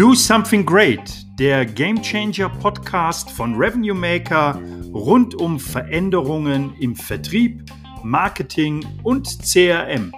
Do Something Great, der Game Changer Podcast von Revenue Maker rund um Veränderungen im Vertrieb, Marketing und CRM.